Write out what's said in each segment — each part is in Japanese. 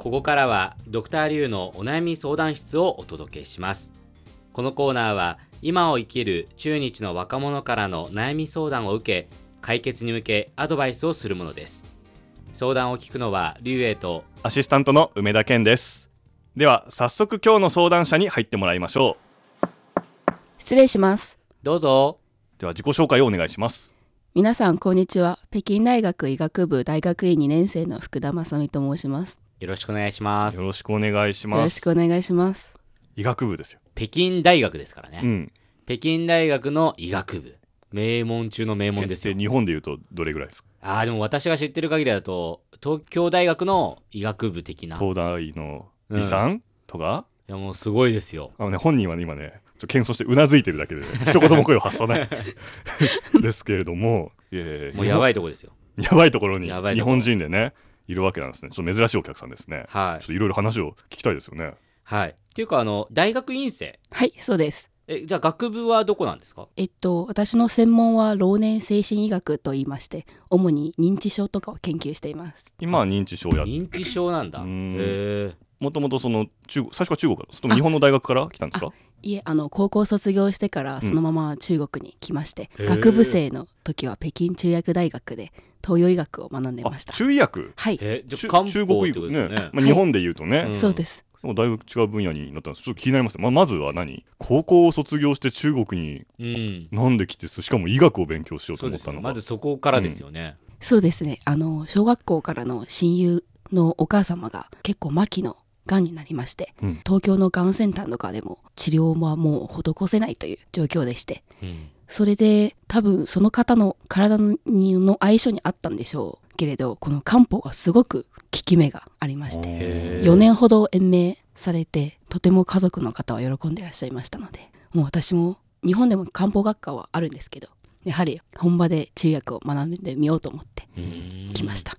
ここからはドクターリュウのお悩み相談室をお届けしますこのコーナーは今を生きる中日の若者からの悩み相談を受け解決に向けアドバイスをするものです相談を聞くのはリュウエイとアシスタントの梅田健ですでは早速今日の相談者に入ってもらいましょ失礼します。どうぞうでは自己紹介をお願いします皆さん、こんにちは。北京大学医学部大学院2年生の福田正美と申します。よろしくお願いします。よろしくお願いしよろますしくお願いします。医学部ですよ。北京大学ですからね、うん。北京大学の医学部。名門中の名門ですよ。日本でいうとどれぐらいですか？ああでも私が知ってる限りだと東京大学の医学部的な。い東大の理産、とか？やもうすごいですよ。あのね本人はね今ねちょっと謙遜してうなずいてるだけで、ね、一言も声を発さない。ですけれどもいやいやいやもうやばいとこですよ。やばいところにやばいところ。日本人でねいるわけなんですね。ちょっと珍しいお客さんですね。はい。ちょっといろいろ話を聞きたいですよね。はい。っていうかあの大学院生。はい、そうです。えじゃあ学部はどこなんですか？えっと、私の専門は老年精神医学と言いまして、主に認知症とかを研究しています。今は認知症や認知症なんだ。へうん。え。もともとその中国最初は中国からそれとも日本の大学から来たんですか？いえ、あの、高校卒業してからそのまま中国に来まして、へー学部生の時は北京中薬大学で東洋医学を学んでました。あ中医薬？はい、えじゃ中あ漢方って中国医学ねことですよね。まあ、日本で言うとね、うん。そうです。もうだいぶ違う分野になったんです。ちょっと気になります。ね、まあ、まずは何？高校を卒業して中国にうんなんで来てしかも医学を勉強しようとそうです思ったのか。よまずそこからですよね、そうですね。あの、小学校からの親友のお母様が結構末期の癌になりまして、うん。東京のがんセンターとかでも治療はもう施せないという状況でして、うんそれで多分その方の体のの相性にあったんでしょう。けれど、この漢方がすごく効き目がありまして、へー。4年ほど延命されて、とても家族の方は喜んでいらっしゃいましたので、もう私も日本でも漢方学科はあるんですけど、やはり本場で中薬を学んでみようと思ってうん。来ました。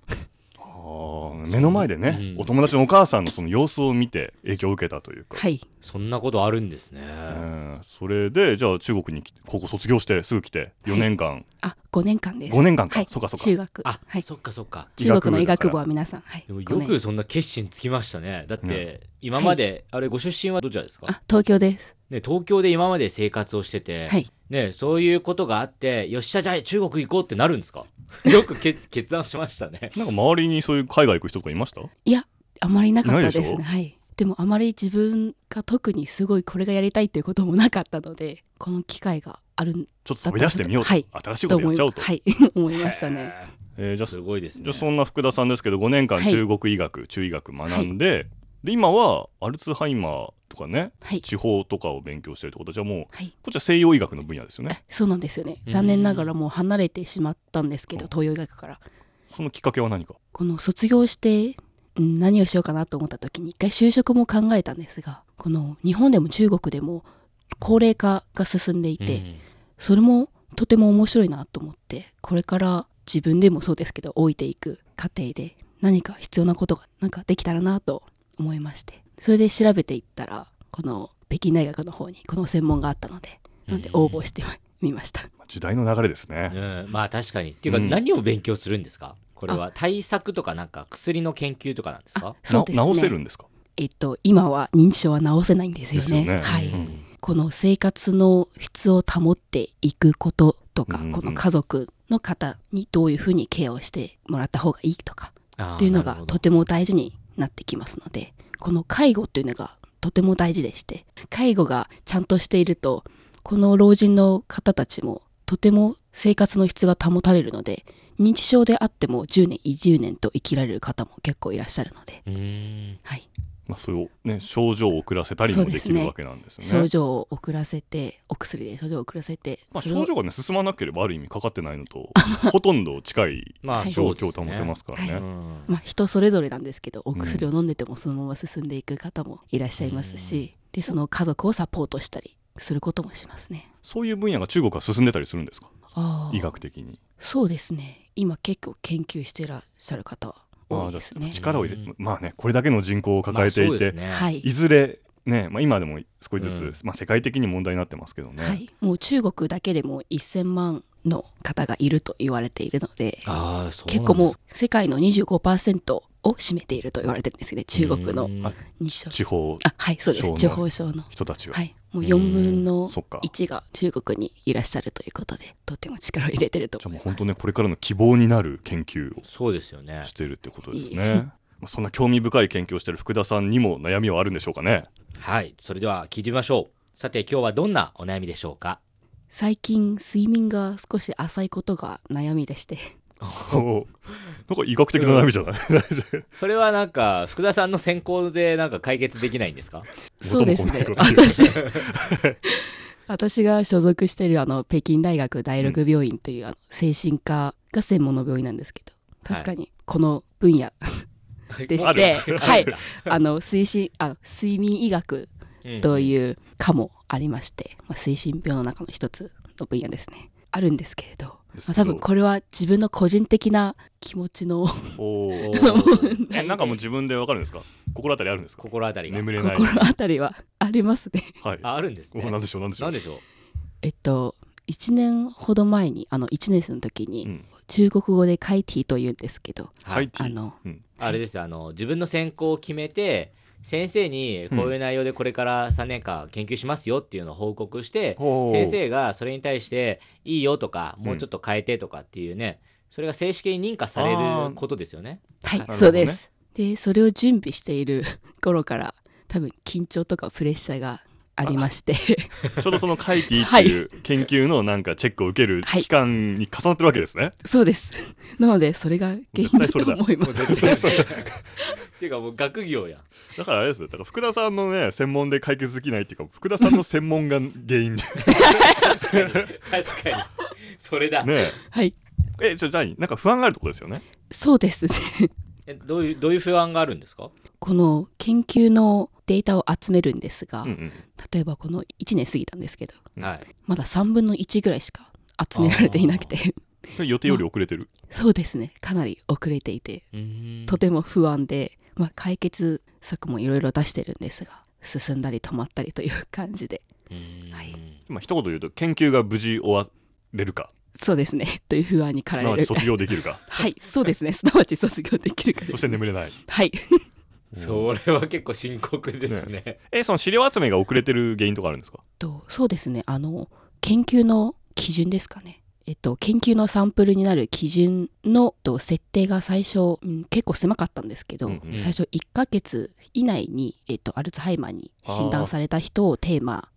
目の前でね、うんお友達のお母さんのその様子を見て影響を受けたというか、はい。そんなことあるんですね、うんそれでじゃあ中国に高校卒業してすぐ来て4年間、あ、5年間です。5年間かはい。そうかそうか中学。あ、はい。そっかそっか中国の医医学部は皆さん、はい。でも5年よくそんな決心つきましたねだって今まで、あれご出身はどちらですか？あ、東京です。ね、東京で今まで生活をしてて、はい。ね、そういうことがあってよっしゃじゃあ中国行こうってなるんですか？よくけ決断しましたね。なんか周りにそういう海外行く人とかいました？いや、あまりなかったですないで。はい。でもあまり自分が特にすごいこれがやりたいということもなかったので、この機会があるんちょっと飛び出してみようと、はい。新しいことやっちゃおうと、はい、思いましたね。へえーじゃすごいですね。じゃあそんな福田さんですけど5年間はい。中国医学、中医学学んで,、で今はアルツハイマーとかねはい。地方とかを勉強してるってことはじゃあもうはい。こっちは西洋医学の分野ですよねそうなんですよね。うん残念ながらもう離れてしまったんですけど、東洋医学から。そのきっかけは何か？この卒業して、うん何をしようかなと思った時に一回就職も考えたんですが、この日本でも中国でも高齢化が進んでいて、うんそれもとても面白いなと思ってこれから自分でもそうですけど老いていく過程で何か必要なことがなんかできたらなと思いまして。それで調べていったらこの北京大学の方にこの専門があったのでなんで応募してみました、時代の流れですね、うん、まあ確かに。っていうかうん。何を勉強するんですか？これは。対策とかなんか薬の研究とかなんですあかそうですね。な治せるんですか？えっと今は認知症は治せないんですよね。ですよね。はい、うんこの生活の質を保っていくこととか、うんうんこの家族の方にどういうふうにケアをしてもらった方がいいとかっていうのがとても大事になってきますのでこの介護っていうのがとても大事でして介護がちゃんとしているとこの老人の方たちもとても生活の質が保たれるので認知症であっても10年20年と生きられる方も結構いらっしゃるので、はい、まあ、それをね症状を遅らせたりもできるわけなんですよね。症状を遅らせてお薬で症状を遅らせて、まあ、症状がね進まなければある意味かかってないのとほとんど近い状況を保てますからね。うん。まあ、人それぞれなんですけどお薬を飲んでてもそのまま進んでいく方もいらっしゃいますし、でその家族をサポートしたりすることもしますね。そういう分野が中国は進んでたりするんですか？医学的に。そうですね。今結構研究してらっしゃる方は多いですね。力を入れうん。まあねこれだけの人口を抱えていて、まあね。はい。いずれね、まあ、今でも少しずつ、うん。まあ、世界的に問題になってますけどね、はい、もう中国だけでも1000万の方がいると言われているのでああそう結構もう世界の25%を占めていると言われてるんですね中国の地方あはいそうです。地方症の。人たちが、はいもう4分のそっか。1が中国にいらっしゃるということでとても力を入れてると思いうます。も本当ねこれからの希望になる研究をそうですよね。してるってことですいいね。まあそんな興味深い研究をしてる福田さんにも悩みはあるんでしょうかね。はい。それでは聞いてみましょう。さて今日はどんなお悩みでしょうか？最近睡眠が少し浅いことが悩みでして。お なんか医学的な悩みじゃない、それはなんか福田さんの専攻でなんか解決できないんですか？そうですね。私 私が所属しているあの北京大学第六病院というあの精神科が専門の病院なんですけど確かにこの分野でしあて、る。はい、あの推進あ睡眠医学とういう科もありまして、まあ、推進病の中の一つの分野ですね。あるんですけれど、まあ、多分これは自分の個人的な気持ちの えなんかもう自分でわかるんですか？心当たりあるんですか？心当たりが眠れない。心当たりはありますね。はい。ああるんですねおなんでしょうなんでしょう。なんでしょう？えっと1年ほど前にあの1年生の時に、うん。中国語でカイティというんですけどハイティ？あのうん。あれですよあの自分の専攻を決めて先生にこういう内容でこれから3年間研究しますよっていうのを報告して、ほう。先生がそれに対していいよとかもうちょっと変えてとかっていうね、それが正式に認可されることですよね。はい、そうです。でそれを準備している頃から多分緊張とかプレッシャーがありまして。ちょうどそのカイティっていう研究のなんかチェックを受けるはい期間に重なってるわけですね。そうです。なのでそれが原因だと思います。絶対そ うっていうかもう学業やん。だからあれですね。だから福田さんのね専門で解決できないっていうか福田さんの専門が原因で。確かに。それだ、ねはい。え。えじゃあじゃあなんか不安があるってことですよね？そうですね。えどういうどういう不安があるんですか？この研究のデータを集めるんですが、うんうん。例えばこの1年過ぎたんですけどうんはい。まだ3分の1ぐらいしか集められていなくて。予定より遅れてる。そうですね。かなり遅れていて。とても不安で、まあ、解決策もいろいろ出してるんですが進んだり止まったりという感じで。はい。まあ一言で言うと研究が無事終われるか、そうですね。という不安にす駆られる。なわち卒業できるか、はい。そうですね。すなわち卒業できるかそして眠れない。はい。それは結構深刻ですね。えその資料集めが遅れてる原因とかあるんですか？とそうですね。あの研究の基準ですかねえっと、研究のサンプルになる基準のと設定が最初、うん結構狭かったんですけど、うんうん。最初1ヶ月以内に、えっと、アルツハイマーに診断された人をテーマ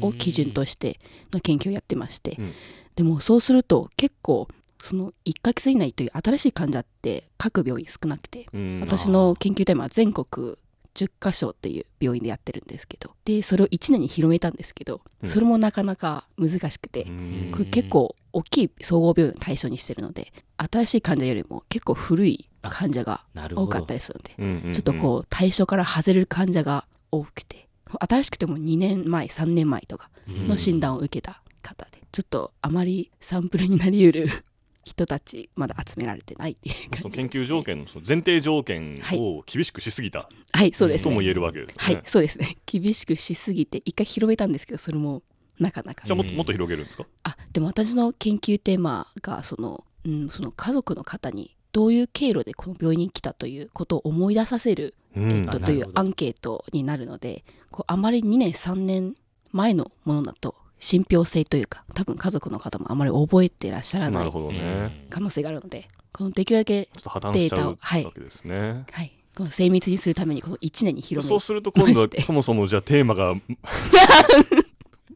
を基準としての研究をやってまして、うん。でもそうすると結構その1ヶ月以内という新しい患者って各病院少なくて、うん。私の研究テーマは全国10カ所っていう病院でやってるんですけどでそれを1年に広めたんですけど、うん。それもなかなか難しくて、うん。これ結構大きい総合病院を対象にしてるので新しい患者よりも結構古い患者が多かったりするのでうんうんうん。ちょっとこう対象から外れる患者が多くて新しくても2年前3年前とかの診断を受けた方で、ちょっとあまりサンプルになりうる 人たちまだ集められてないっていう感じね、研究条件のその前提条件を厳しくしすぎたはいそうですね。とも言えるわけですよはいね。そうですね。厳しくしすぎて一回広めたんですけどそれもなかなか。じゃあももっと広げるんですか？あでも私の研究テーマがその,、うん、その家族の方にどういう経路でこの病院に来たということを思い出させる、うん。えっと、というアンケートになるのでこうあまり2年3年前のものだと信憑性というか多分家族の方もあまり覚えてらっしゃらなないるほどうんね。可能性があるのでこのできるだけ、データをはい。はい、この精密にするためにこの1年に広めそうすると今度はそもそもじゃあテーマが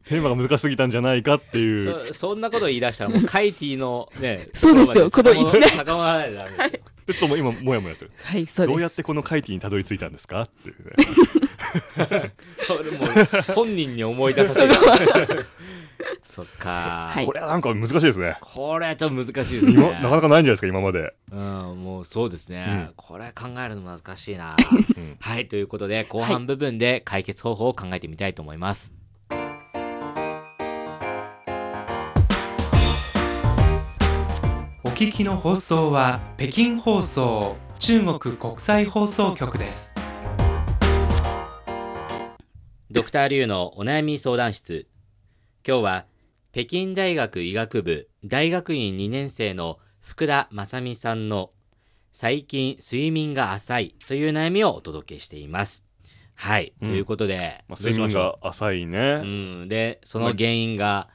テーマが難しすぎたんじゃないかっていう。そそんなこと言い出したらもうカイティのね そうですよ。この一年。高まらないとダメですよでちょっともう今もやもやする。はいそうです。どうやってこの会期にたどり着いたんですかっていうね。それもう本人に思い出させる。そっか、はい。これはなんか難しいですね。これはちょっと難しいですね。今なかなかないんじゃないですか今まで、うんもうそうですね、うん。これ考えるの難しいな。うん。はいということで後半部分で解決方法を考えてみたいと思います、お聞きの放送は北京放送中国国際放送局です。ドクターリュウのお悩み相談室今日は北京大学医学部大学院2年生の福田正美さんの最近睡眠が浅いという悩みをお届けしています。はい、うんということで、まあ、睡眠が浅いうね、う？ん、でその原因が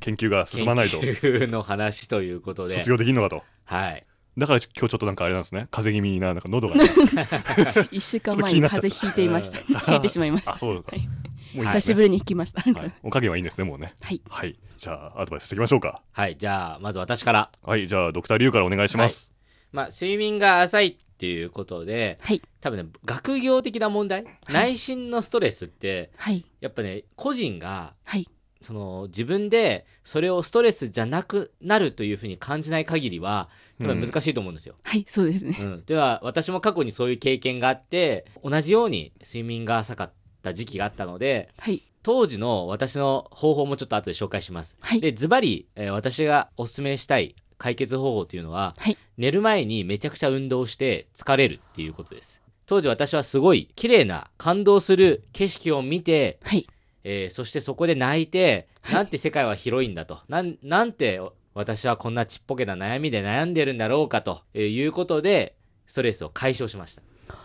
研究が進まないと。研究の話ということで。卒業できんのかと。はい。だから今日ちょっとなんかあれなんですね。風邪気味にななんか喉が。ね1週間前に風邪ひいていました。ちょっ ひいてしまいました。あそうですかはい。もういいですね。久しぶりに引きました。はい、おかげはいいんですねもうね。はい。はい。じゃあアドバイスしていきましょうか。はい。じゃあまず私から。はい。じゃあドクターリュウからお願いします、まあ睡眠が浅いっていうことではい。多分ね学業的な問題、内心のストレスってはい。やっぱね個人がはいその自分でそれをストレスじゃなくなるというふうに感じない限りは多分難しいと思うんですよ。はいそうですね。うん。では私も過去にそういう経験があって同じように睡眠が浅かった時期があったのではい。当時の私の方法もちょっと後で紹介します。はい。でズバリ、えー私がお勧めしたい解決方法というのは、はい。寝る前にめちゃくちゃ運動して疲れるっていうことです。当時私はすごい綺麗な感動する景色を見てはいえーそしてそこで泣いて、はい。なんて世界は広いんだと。なんなんて私はこんなちっぽけな悩みで悩んでるんだろうかということでストレスを解消しました。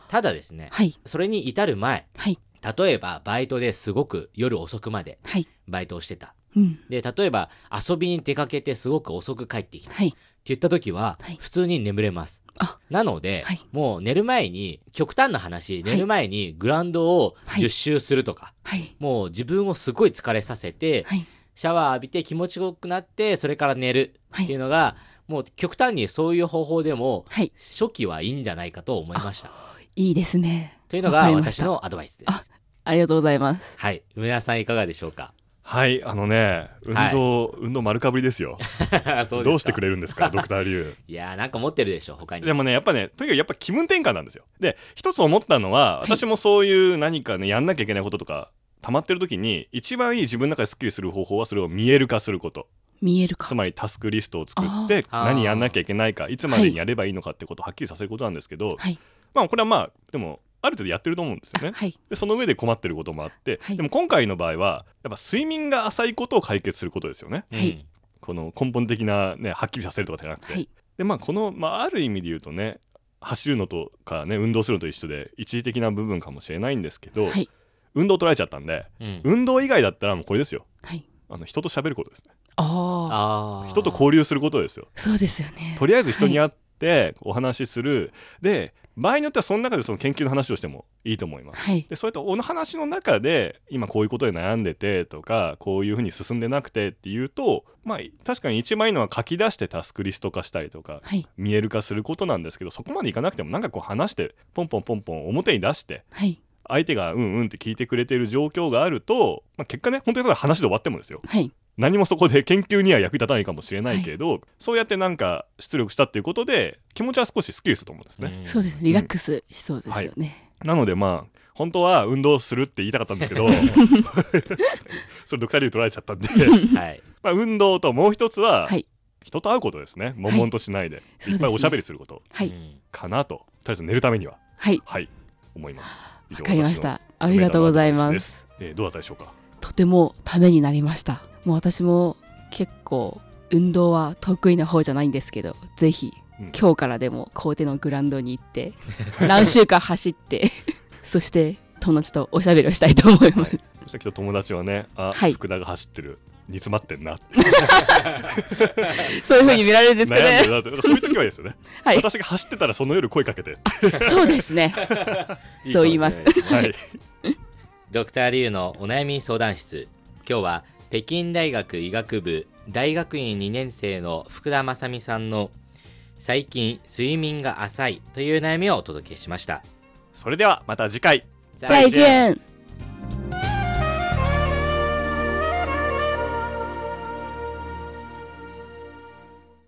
ただですねはい。それに至る前はい。例えばバイトですごく夜遅くまではい。バイトをしてた。うん。で例えば遊びに出かけてすごく遅く帰ってきた。ってはい言った時ははい。普通に眠れます、あなので、はい。もう寝る前に極端な話寝る前にグラウンドをはい。10周するとか、はい。もう自分をすごい疲れさせて、はい。シャワー浴びて気持ちよくなってそれから寝るっていうのが、もう極端にそういう方法でもはい。初期はいいんじゃないかと思いました。いいですね。というのが私のアドバイスです。あありがとうございます。はい、梅田さんいかがでしょうか？はいあのね運動、運動丸かぶりですよ。どうしてくれれるんですかドクターリュウ。いやーなんか持ってるでしょ他に。でもねやっぱねとにかくやっぱ気分転換なんですよ。で一つ思ったのははい。私もそういう何かねやんなきゃいけないこととか溜まってる時に一番いい自分の中ですっきりする方法はそれを見える化すること。見えるか。つまりタスクリストを作って何やんなきゃいけないかいつまでにやればいいのかってことをはっきりさせることなんですけど、はい。まあこれはまあでもある程度やってると思うんですよね。はい。でその上で困ってることもあって、はい。でも今回の場合はやっぱ睡眠が浅いことを解決することですよね。うんはい。この根本的なねはっきりさせるとかじゃなくて、はい。でまあこの、まあ、ある意味で言うとね走るのとかね運動するのと一緒で一時的な部分かもしれないんですけど、はい。運動取られちゃったんでうん。運動以外だったらもうこれですよ。はい。あの人と喋ることですね。あああー。人と交流することですよ。そうですよね。とりあえず人に会ってお話しする、で場合によってはその中でその研究の話をしてもいいと思います。はい。でそういったお話の中で今こういうことで悩んでてとかこういうふうに進んでなくてっていうとまあ確かに一番いいのは書き出してタスクリスト化したりとかはい。見える化することなんですけどそこまでいかなくてもなんかこう話してポンポンポンポン表に出してはい。相手がうんうんって聞いてくれてる状況があると、まあ、結果ね本当にただ話で終わってもですよ。はい何もそこで研究には役に立たないかもしれないけど、そうやってなんか出力したっていうことで気持ちは少しスッキリすると思うんですね。ん。そうですね。リラックスしそうですよね。なのでまあ本当は運動するって言いたかったんですけど それドクターリュウ取られちゃったんで。はい。まあ運動ともう一つははい。人と会うことですね。悶々としないで、いっぱいおしゃべりすること。はい。うんかなと。とりあえず寝るためには。はい。はい。思います。わかりました。ありがとうございます。えーどうだったでしょうか？とてもためになりましたもう私も結構運動は得意な方じゃないんですけどぜひうん。今日からでも校庭のグラウンドに行って 何週間走って そして友達とおしゃべりをしたいと思います、そしてきっと友達はねあ、はい。福田が走ってる煮詰まってんなって。そういう風に見られるんですか悩んでねそういう時はいいですよね、はい。私が走ってたらその夜声かけて。そうですね。そう言います。はい。ドクターリュウのお悩み相談室。今日は北京大学医学部大学院2年生の福田正美さんの最近睡眠が浅いという悩みをお届けしました。それではまた次回。再见